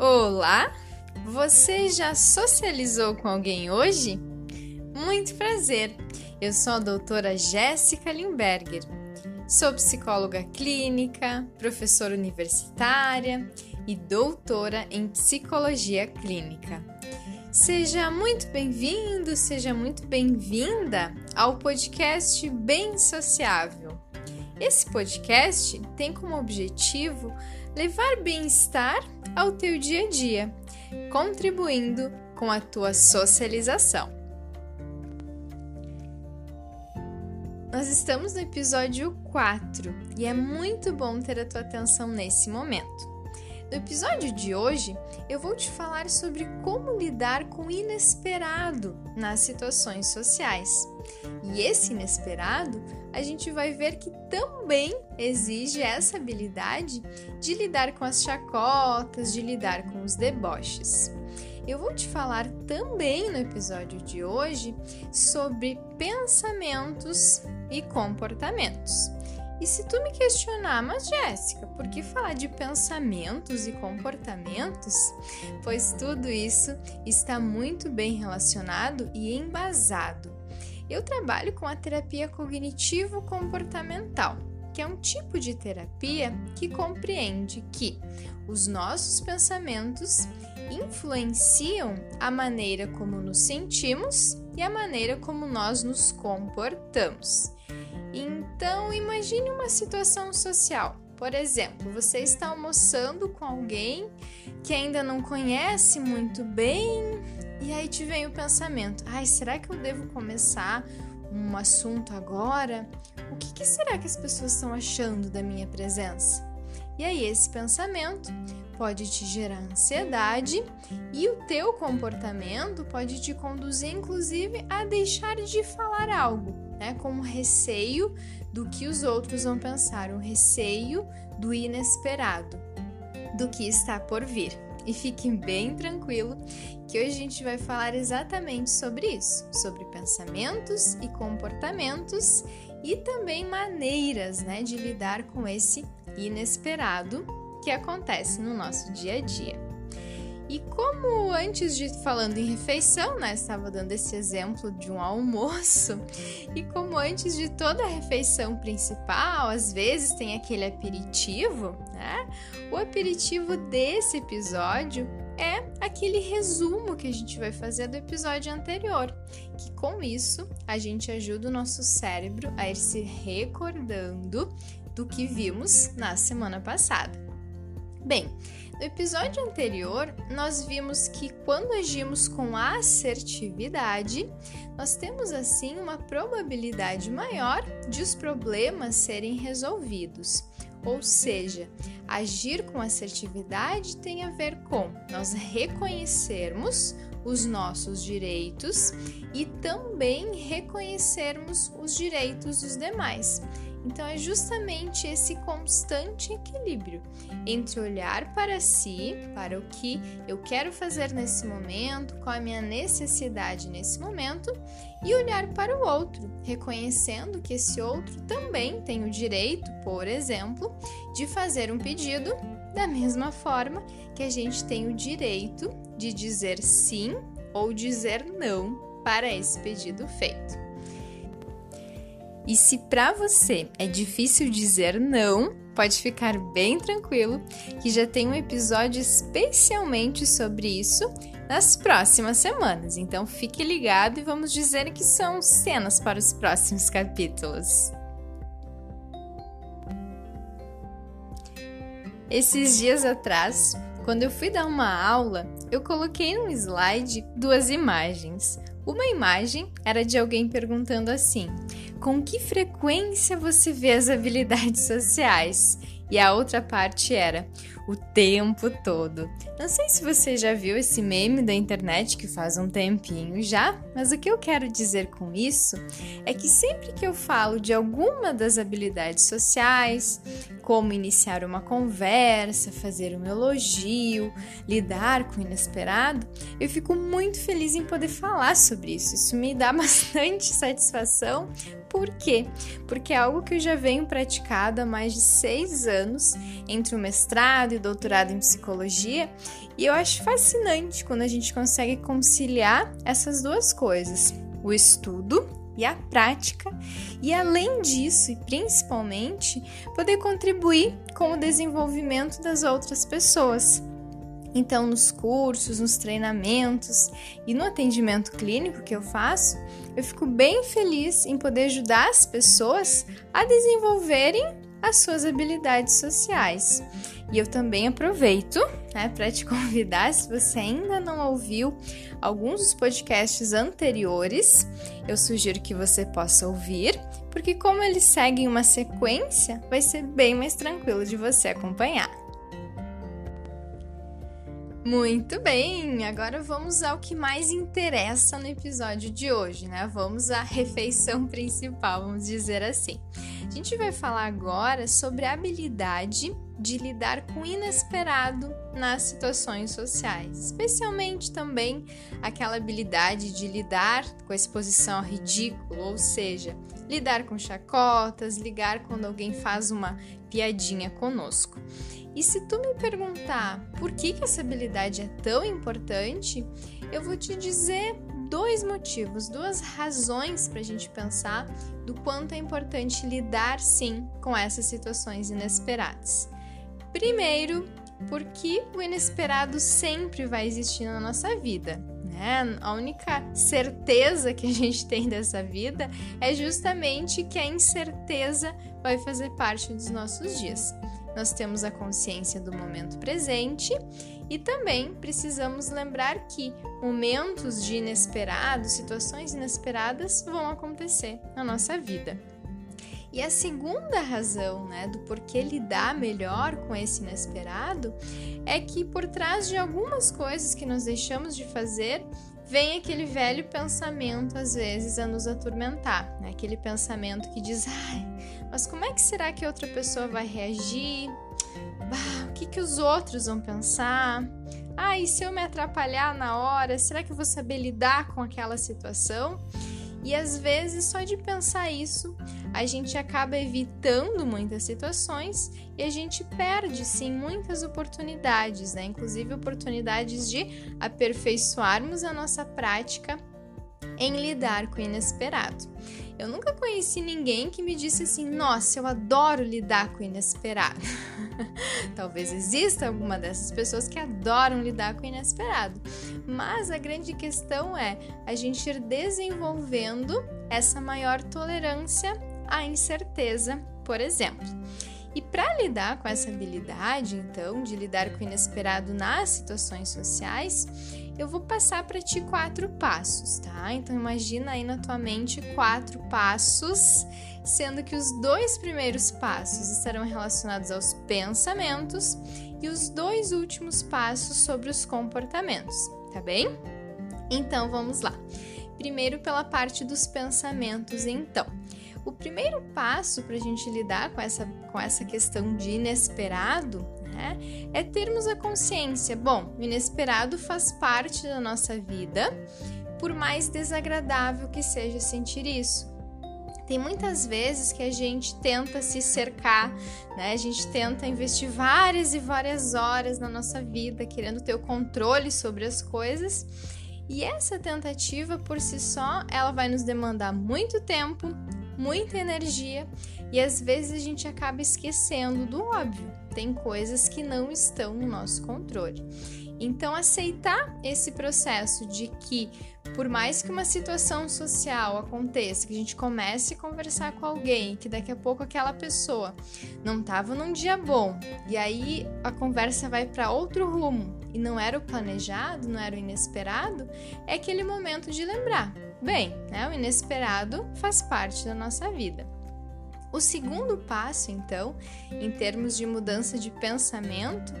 Olá! Você já socializou com alguém hoje? Muito prazer! Eu sou a doutora Jéssica Limberger. Sou psicóloga clínica, professora universitária e doutora em psicologia clínica. Seja muito bem-vindo, seja muito bem-vinda ao podcast Bem Sociável. Esse podcast tem como objetivo levar bem-estar ao teu dia a dia, contribuindo com a tua socialização. Nós estamos no episódio 4 e é muito bom ter a tua atenção nesse momento. No episódio de hoje, eu vou te falar sobre como lidar com o inesperado nas situações sociais. E esse inesperado, a gente vai ver que também exige essa habilidade de lidar com as chacotas, de lidar com os deboches. Eu vou te falar também no episódio de hoje sobre pensamentos e comportamentos. E se tu me questionar, mas Jéssica, por que falar de pensamentos e comportamentos? Pois tudo isso está muito bem relacionado e embasado. Eu trabalho com a terapia cognitivo-comportamental, que é um tipo de terapia que compreende que os nossos pensamentos influenciam a maneira como nos sentimos e a maneira como nós nos comportamos. Então, imagine uma situação social. Por exemplo, você está almoçando com alguém que ainda não conhece muito bem, e aí te vem o pensamento: ai, será que eu devo começar um assunto agora? O que, que será que as pessoas estão achando da minha presença? E aí, esse pensamento pode te gerar ansiedade e o teu comportamento pode te conduzir, inclusive, a deixar de falar algo né, com receio do que os outros vão pensar, um receio do inesperado, do que está por vir. E fiquem bem tranquilo que hoje a gente vai falar exatamente sobre isso, sobre pensamentos e comportamentos e também maneiras, né, de lidar com esse inesperado que acontece no nosso dia a dia. E como antes de falando em refeição, né, estava dando esse exemplo de um almoço, e como antes de toda a refeição principal, às vezes tem aquele aperitivo, né? O aperitivo desse episódio é aquele resumo que a gente vai fazer do episódio anterior, que com isso a gente ajuda o nosso cérebro a ir se recordando do que vimos na semana passada. Bem, no episódio anterior, nós vimos que quando agimos com assertividade, nós temos assim uma probabilidade maior de os problemas serem resolvidos. Ou seja, agir com assertividade tem a ver com nós reconhecermos os nossos direitos e também reconhecermos os direitos dos demais. Então é justamente esse constante equilíbrio entre olhar para si, para o que eu quero fazer nesse momento, qual é a minha necessidade nesse momento, e olhar para o outro, reconhecendo que esse outro também tem o direito, por exemplo, de fazer um pedido da mesma forma que a gente tem o direito de dizer sim ou dizer não para esse pedido feito. E se para você é difícil dizer não, pode ficar bem tranquilo que já tem um episódio especialmente sobre isso nas próximas semanas. Então fique ligado e vamos dizer que são cenas para os próximos capítulos. Esses dias atrás, quando eu fui dar uma aula, eu coloquei no slide duas imagens. Uma imagem era de alguém perguntando assim: com que frequência você vê as habilidades sociais? E a outra parte era o tempo todo. Não sei se você já viu esse meme da internet que faz um tempinho já, mas o que eu quero dizer com isso é que sempre que eu falo de alguma das habilidades sociais, como iniciar uma conversa, fazer um elogio, lidar com o inesperado, eu fico muito feliz em poder falar sobre isso. Isso me dá bastante satisfação Por quê? Porque é algo que eu já venho praticado há mais de seis anos, entre o mestrado e o doutorado em psicologia, e eu acho fascinante quando a gente consegue conciliar essas duas coisas: o estudo e a prática, e além disso, e principalmente, poder contribuir com o desenvolvimento das outras pessoas. Então, nos cursos, nos treinamentos e no atendimento clínico que eu faço, eu fico bem feliz em poder ajudar as pessoas a desenvolverem as suas habilidades sociais. E eu também aproveito né, para te convidar, se você ainda não ouviu alguns dos podcasts anteriores, eu sugiro que você possa ouvir, porque, como eles seguem uma sequência, vai ser bem mais tranquilo de você acompanhar. Muito bem, agora vamos ao que mais interessa no episódio de hoje, né? Vamos à refeição principal, vamos dizer assim. A gente vai falar agora sobre a habilidade de lidar com o inesperado nas situações sociais, especialmente também aquela habilidade de lidar com a exposição ao ridículo, ou seja, lidar com chacotas, ligar quando alguém faz uma piadinha conosco. E se tu me perguntar por que, que essa habilidade é tão importante, eu vou te dizer dois motivos, duas razões para a gente pensar do quanto é importante lidar sim com essas situações inesperadas. Primeiro, porque o inesperado sempre vai existir na nossa vida. Né? A única certeza que a gente tem dessa vida é justamente que a incerteza vai fazer parte dos nossos dias nós temos a consciência do momento presente e também precisamos lembrar que momentos de inesperado, situações inesperadas vão acontecer na nossa vida. E a segunda razão, né, do porquê lidar melhor com esse inesperado é que por trás de algumas coisas que nós deixamos de fazer, vem aquele velho pensamento, às vezes, a nos atormentar. Né? Aquele pensamento que diz: ai, mas como é que será que outra pessoa vai reagir? O que, que os outros vão pensar? Ah, e se eu me atrapalhar na hora, será que eu vou saber lidar com aquela situação? E às vezes, só de pensar isso, a gente acaba evitando muitas situações e a gente perde sim muitas oportunidades, né? Inclusive oportunidades de aperfeiçoarmos a nossa prática em lidar com o inesperado. Eu nunca conheci ninguém que me disse assim: "Nossa, eu adoro lidar com o inesperado". Talvez exista alguma dessas pessoas que adoram lidar com o inesperado, mas a grande questão é a gente ir desenvolvendo essa maior tolerância à incerteza, por exemplo. E para lidar com essa habilidade, então, de lidar com o inesperado nas situações sociais, eu vou passar para ti quatro passos, tá? Então imagina aí na tua mente quatro passos, sendo que os dois primeiros passos estarão relacionados aos pensamentos e os dois últimos passos sobre os comportamentos, tá bem? Então vamos lá. Primeiro pela parte dos pensamentos, então. O primeiro passo para a gente lidar com essa, com essa questão de inesperado né, é termos a consciência: bom, o inesperado faz parte da nossa vida, por mais desagradável que seja sentir isso. Tem muitas vezes que a gente tenta se cercar, né? A gente tenta investir várias e várias horas na nossa vida querendo ter o controle sobre as coisas. E essa tentativa por si só, ela vai nos demandar muito tempo, muita energia e às vezes a gente acaba esquecendo do óbvio. Tem coisas que não estão no nosso controle. Então, aceitar esse processo de que, por mais que uma situação social aconteça, que a gente comece a conversar com alguém, que daqui a pouco aquela pessoa não estava num dia bom, e aí a conversa vai para outro rumo e não era o planejado, não era o inesperado, é aquele momento de lembrar: bem, né, o inesperado faz parte da nossa vida. O segundo passo, então, em termos de mudança de pensamento,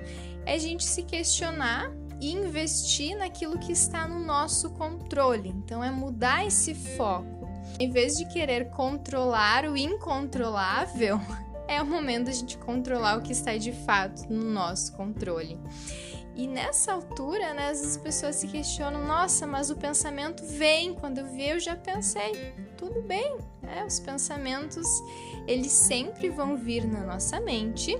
é a gente se questionar e investir naquilo que está no nosso controle. Então, é mudar esse foco. Em vez de querer controlar o incontrolável, é o momento da gente controlar o que está de fato no nosso controle. E nessa altura, né, as pessoas se questionam: nossa, mas o pensamento vem, quando eu vi eu já pensei. Tudo bem, né? Os pensamentos, eles sempre vão vir na nossa mente,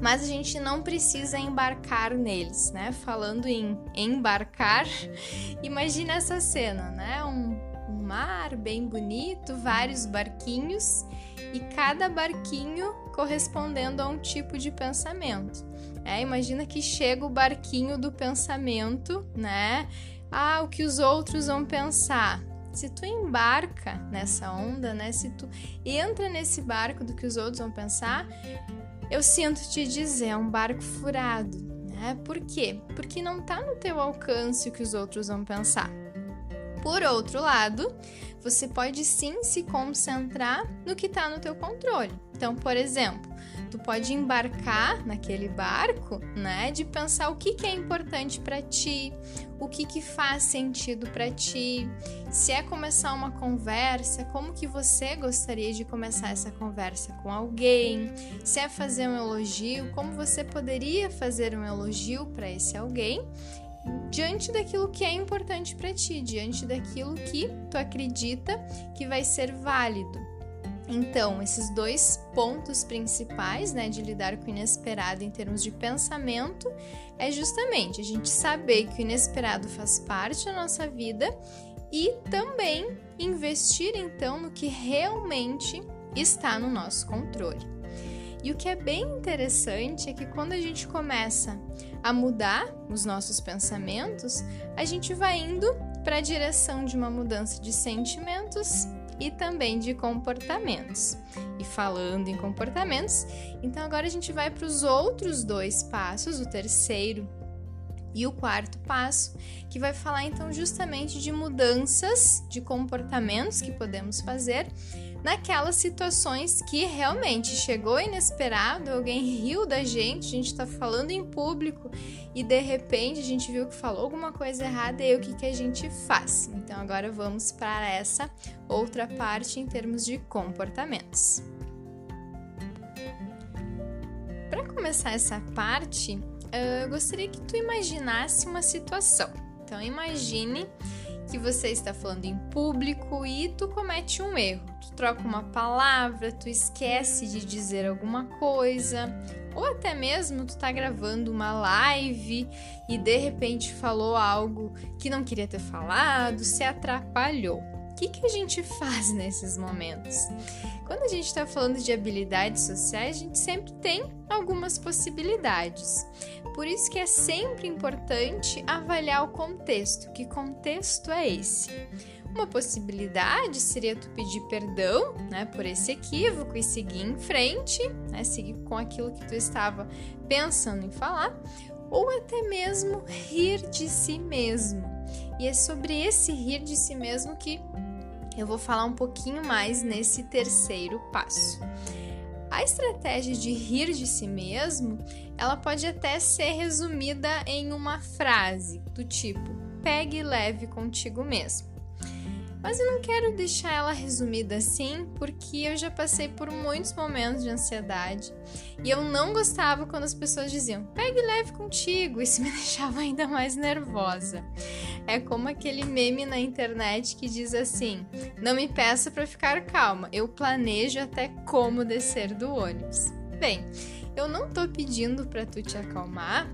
mas a gente não precisa embarcar neles, né? Falando em embarcar, imagina essa cena, né? Um, um mar bem bonito, vários barquinhos e cada barquinho correspondendo a um tipo de pensamento. É, imagina que chega o barquinho do pensamento, né? Ah, o que os outros vão pensar. Se tu embarca nessa onda, né? Se tu entra nesse barco do que os outros vão pensar, eu sinto te dizer, é um barco furado, né? Por quê? Porque não tá no teu alcance o que os outros vão pensar. Por outro lado, você pode sim se concentrar no que está no teu controle. Então, por exemplo, tu pode embarcar naquele barco, né, de pensar o que, que é importante para ti, o que, que faz sentido para ti, se é começar uma conversa, como que você gostaria de começar essa conversa com alguém, se é fazer um elogio, como você poderia fazer um elogio para esse alguém diante daquilo que é importante para ti, diante daquilo que tu acredita que vai ser válido. Então, esses dois pontos principais, né, de lidar com o inesperado em termos de pensamento, é justamente a gente saber que o inesperado faz parte da nossa vida e também investir então no que realmente está no nosso controle. E o que é bem interessante é que quando a gente começa a mudar os nossos pensamentos, a gente vai indo para a direção de uma mudança de sentimentos e também de comportamentos. E falando em comportamentos, então agora a gente vai para os outros dois passos, o terceiro e o quarto passo, que vai falar então justamente de mudanças de comportamentos que podemos fazer naquelas situações que realmente chegou inesperado, alguém riu da gente, a gente está falando em público e de repente a gente viu que falou alguma coisa errada e aí o que, que a gente faz? Então agora vamos para essa outra parte em termos de comportamentos. Para começar essa parte, eu gostaria que tu imaginasse uma situação. Então imagine que você está falando em público e tu comete um erro. Troca uma palavra, tu esquece de dizer alguma coisa, ou até mesmo tu tá gravando uma live e de repente falou algo que não queria ter falado, se atrapalhou. Que, que a gente faz nesses momentos? Quando a gente está falando de habilidades sociais, a gente sempre tem algumas possibilidades. Por isso que é sempre importante avaliar o contexto. Que contexto é esse? Uma possibilidade seria tu pedir perdão, né, por esse equívoco e seguir em frente, né, seguir com aquilo que tu estava pensando em falar, ou até mesmo rir de si mesmo. E é sobre esse rir de si mesmo que eu vou falar um pouquinho mais nesse terceiro passo. A estratégia de rir de si mesmo, ela pode até ser resumida em uma frase do tipo: pegue leve contigo mesmo. Mas eu não quero deixar ela resumida assim, porque eu já passei por muitos momentos de ansiedade e eu não gostava quando as pessoas diziam pegue leve contigo, isso me deixava ainda mais nervosa. É como aquele meme na internet que diz assim: não me peça para ficar calma, eu planejo até como descer do ônibus. Bem, eu não tô pedindo para tu te acalmar,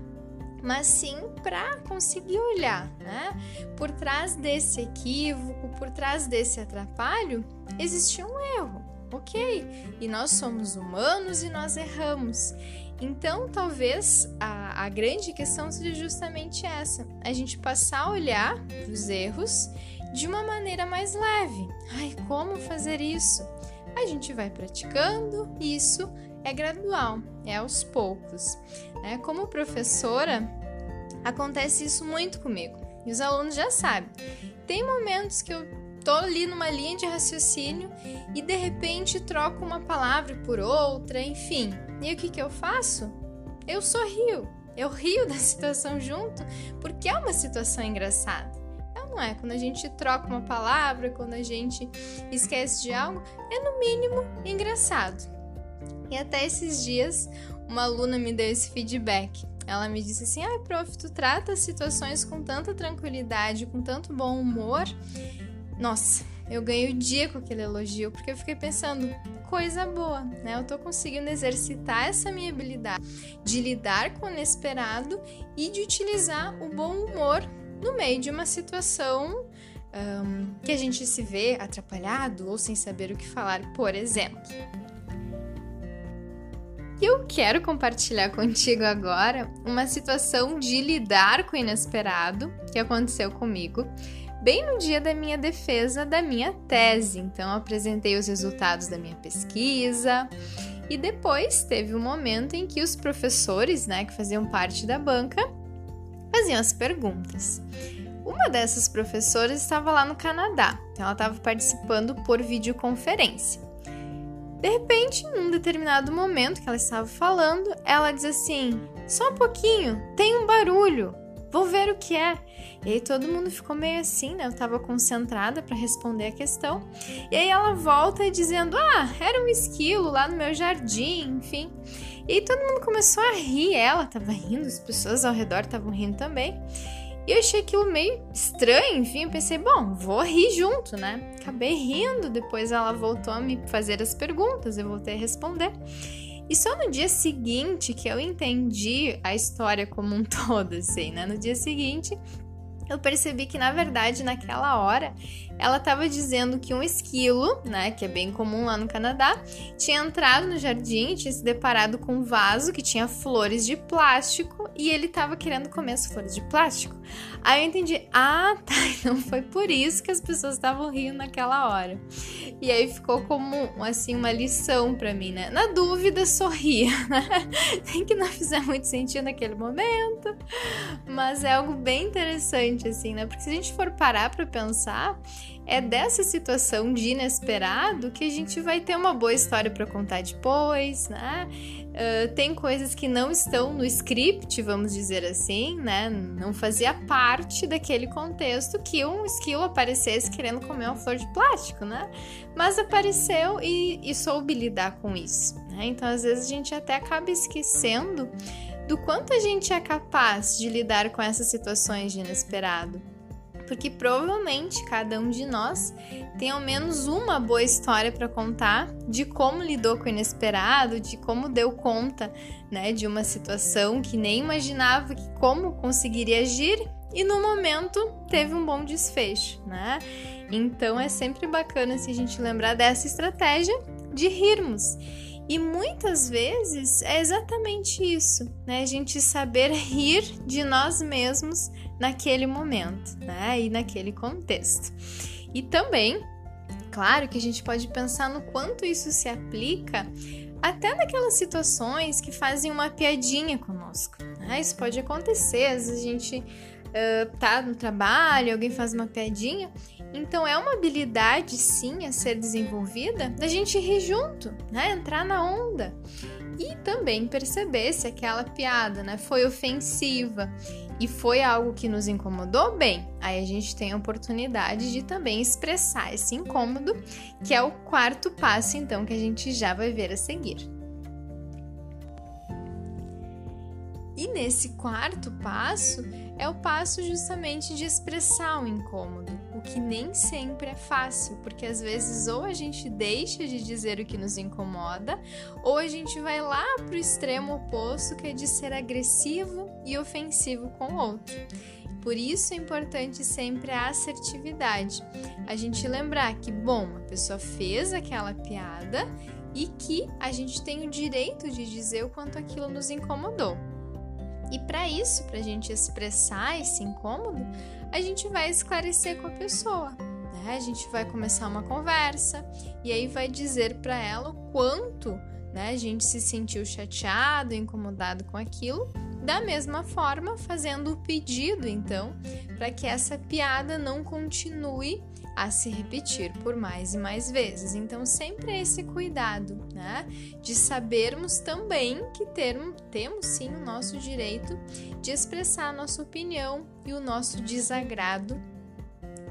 mas sim para conseguir olhar, né? Por trás desse equívoco, por trás desse atrapalho, existe um erro, ok? E nós somos humanos e nós erramos. Então, talvez a, a grande questão seja justamente essa: a gente passar a olhar para os erros de uma maneira mais leve. Ai, como fazer isso? A gente vai praticando isso é gradual, é aos poucos. Né? Como professora, acontece isso muito comigo e os alunos já sabem. Tem momentos que eu tô ali numa linha de raciocínio e de repente troco uma palavra por outra, enfim. E o que, que eu faço? Eu sorrio. Eu rio da situação junto porque é uma situação engraçada. É não é? Quando a gente troca uma palavra, quando a gente esquece de algo, é no mínimo engraçado. E até esses dias, uma aluna me deu esse feedback. Ela me disse assim: "Ai, ah, prof, tu trata as situações com tanta tranquilidade, com tanto bom humor". Nossa, eu ganhei o dia com aquele elogio, porque eu fiquei pensando, coisa boa, né? Eu tô conseguindo exercitar essa minha habilidade de lidar com o inesperado e de utilizar o bom humor no meio de uma situação um, que a gente se vê atrapalhado ou sem saber o que falar, por exemplo. Eu quero compartilhar contigo agora uma situação de lidar com o inesperado que aconteceu comigo bem no dia da minha defesa da minha tese. Então, apresentei os resultados da minha pesquisa e depois teve um momento em que os professores, né, que faziam parte da banca, faziam as perguntas. Uma dessas professoras estava lá no Canadá, então ela estava participando por videoconferência. De repente, num determinado momento que ela estava falando, ela diz assim: Só um pouquinho, tem um barulho, vou ver o que é. E aí todo mundo ficou meio assim, né? Eu estava concentrada para responder a questão. E aí ela volta dizendo: Ah, era um esquilo lá no meu jardim, enfim. E aí todo mundo começou a rir, ela estava rindo, as pessoas ao redor estavam rindo também. E eu achei aquilo meio estranho, enfim, eu pensei, bom, vou rir junto, né? Acabei rindo, depois ela voltou a me fazer as perguntas, eu voltei a responder. E só no dia seguinte que eu entendi a história como um todo, assim, né? No dia seguinte, eu percebi que na verdade naquela hora ela estava dizendo que um esquilo, né, que é bem comum lá no Canadá, tinha entrado no jardim tinha se deparado com um vaso que tinha flores de plástico e ele estava querendo comer as flores de plástico. Aí eu entendi, ah, tá, então foi por isso que as pessoas estavam rindo naquela hora. E aí ficou como assim uma lição para mim, né? Na dúvida, sorria, né? Tem que não fizer muito sentido naquele momento, mas é algo bem interessante assim, né? Porque se a gente for parar para pensar, é dessa situação de inesperado que a gente vai ter uma boa história para contar depois, né? Uh, tem coisas que não estão no script, vamos dizer assim, né? Não fazia parte daquele contexto que um esquilo aparecesse querendo comer uma flor de plástico, né? Mas apareceu e, e soube lidar com isso, né? Então, às vezes, a gente até acaba esquecendo do quanto a gente é capaz de lidar com essas situações de inesperado porque provavelmente cada um de nós tem ao menos uma boa história para contar de como lidou com o inesperado, de como deu conta, né, de uma situação que nem imaginava que como conseguiria agir e no momento teve um bom desfecho, né? Então é sempre bacana se a gente lembrar dessa estratégia de rirmos. E muitas vezes é exatamente isso, né? A gente saber rir de nós mesmos naquele momento, né? E naquele contexto. E também, claro que a gente pode pensar no quanto isso se aplica até naquelas situações que fazem uma piadinha conosco. Né? Isso pode acontecer, às vezes a gente uh, tá no trabalho, alguém faz uma piadinha. Então é uma habilidade sim a ser desenvolvida da gente rir junto, né? Entrar na onda. E também perceber se aquela piada né, foi ofensiva e foi algo que nos incomodou, bem, aí a gente tem a oportunidade de também expressar esse incômodo, que é o quarto passo, então, que a gente já vai ver a seguir. E nesse quarto passo é o passo justamente de expressar o incômodo, que nem sempre é fácil, porque às vezes ou a gente deixa de dizer o que nos incomoda, ou a gente vai lá para o extremo oposto, que é de ser agressivo e ofensivo com o outro. Por isso é importante sempre a assertividade. A gente lembrar que, bom, a pessoa fez aquela piada e que a gente tem o direito de dizer o quanto aquilo nos incomodou. E para isso, para a gente expressar esse incômodo, a gente vai esclarecer com a pessoa. Né? A gente vai começar uma conversa e aí vai dizer para ela o quanto né, a gente se sentiu chateado, incomodado com aquilo. Da mesma forma, fazendo o pedido, então, para que essa piada não continue a se repetir por mais e mais vezes. Então, sempre é esse cuidado, né? De sabermos também que ter, temos sim o nosso direito de expressar a nossa opinião e o nosso desagrado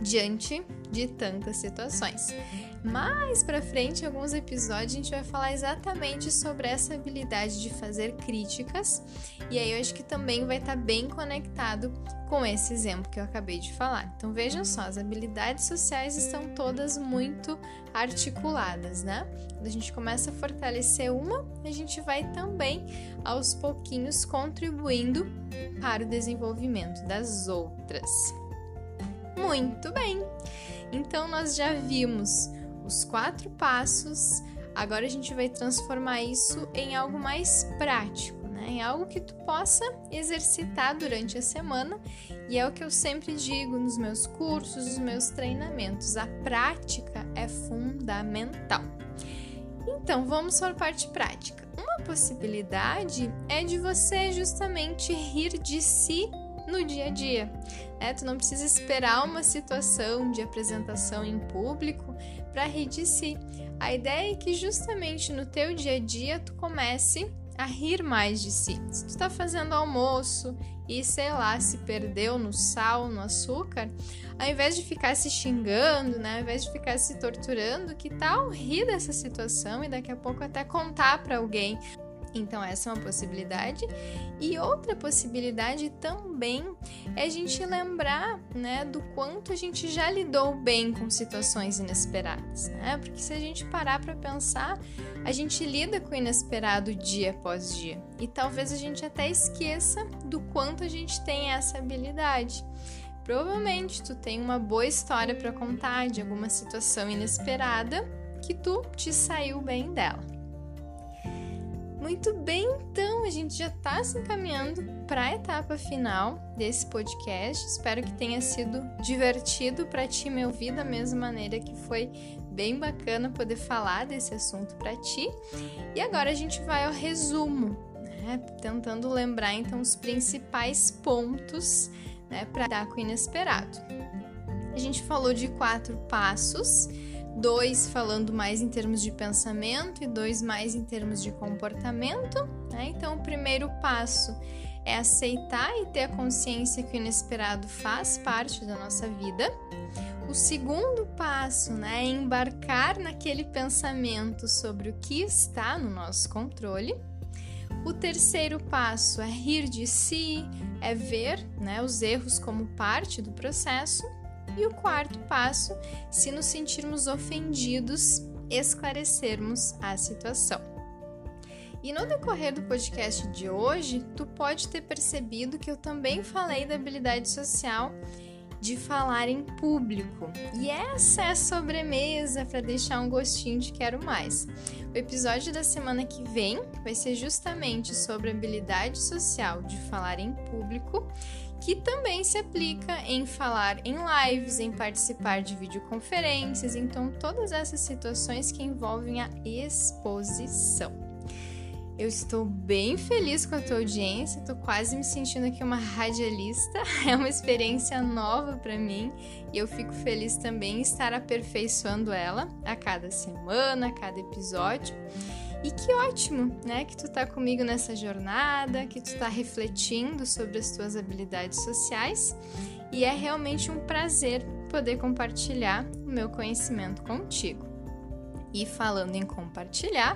diante de tantas situações. Mais para frente, em alguns episódios, a gente vai falar exatamente sobre essa habilidade de fazer críticas, e aí eu acho que também vai estar tá bem conectado com esse exemplo que eu acabei de falar. Então vejam só, as habilidades sociais estão todas muito articuladas, né? Quando a gente começa a fortalecer uma, a gente vai também aos pouquinhos contribuindo para o desenvolvimento das outras. Muito bem! Então nós já vimos os quatro passos. Agora a gente vai transformar isso em algo mais prático, né? Em algo que tu possa exercitar durante a semana. E é o que eu sempre digo nos meus cursos, nos meus treinamentos. A prática é fundamental. Então, vamos para a parte prática. Uma possibilidade é de você justamente rir de si no dia a dia. Né? Tu não precisa esperar uma situação de apresentação em público para rir de si. A ideia é que justamente no teu dia a dia tu comece a rir mais de si. Se tu está fazendo almoço e sei lá, se perdeu no sal, no açúcar, ao invés de ficar se xingando, né, ao invés de ficar se torturando, que tal rir dessa situação e daqui a pouco até contar para alguém então, essa é uma possibilidade. E outra possibilidade também é a gente lembrar né, do quanto a gente já lidou bem com situações inesperadas. Né? Porque se a gente parar para pensar, a gente lida com o inesperado dia após dia. E talvez a gente até esqueça do quanto a gente tem essa habilidade. Provavelmente tu tem uma boa história para contar de alguma situação inesperada que tu te saiu bem dela. Muito bem, então a gente já está se encaminhando para a etapa final desse podcast. Espero que tenha sido divertido para ti me ouvir da mesma maneira que foi bem bacana poder falar desse assunto para ti. E agora a gente vai ao resumo, né? tentando lembrar então os principais pontos né, para dar com o inesperado. A gente falou de quatro passos dois falando mais em termos de pensamento e dois mais em termos de comportamento. Né? Então, o primeiro passo é aceitar e ter a consciência que o inesperado faz parte da nossa vida. O segundo passo né, é embarcar naquele pensamento sobre o que está no nosso controle. O terceiro passo é rir de si, é ver né, os erros como parte do processo. E o quarto passo, se nos sentirmos ofendidos, esclarecermos a situação. E no decorrer do podcast de hoje, tu pode ter percebido que eu também falei da habilidade social de falar em público. E essa é a sobremesa para deixar um gostinho de quero mais. O episódio da semana que vem vai ser justamente sobre a habilidade social de falar em público que também se aplica em falar em lives, em participar de videoconferências, então todas essas situações que envolvem a exposição. Eu estou bem feliz com a tua audiência, estou quase me sentindo aqui uma radialista. É uma experiência nova para mim e eu fico feliz também em estar aperfeiçoando ela a cada semana, a cada episódio. E que ótimo, né, que tu tá comigo nessa jornada, que tu tá refletindo sobre as tuas habilidades sociais e é realmente um prazer poder compartilhar o meu conhecimento contigo. E falando em compartilhar,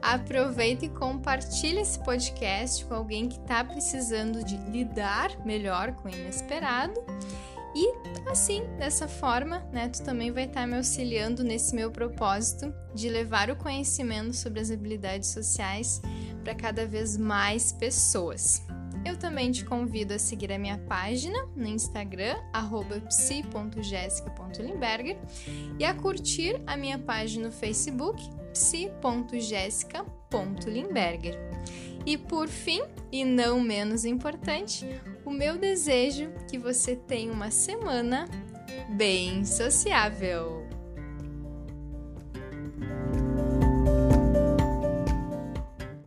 aproveita e compartilha esse podcast com alguém que está precisando de lidar melhor com o inesperado e assim, dessa forma, né, tu também vai estar me auxiliando nesse meu propósito de levar o conhecimento sobre as habilidades sociais para cada vez mais pessoas. Eu também te convido a seguir a minha página no Instagram, psi.jessica.limberger, e a curtir a minha página no Facebook, psi.jessica.limberger. E por fim, e não menos importante, o meu desejo que você tenha uma semana bem sociável.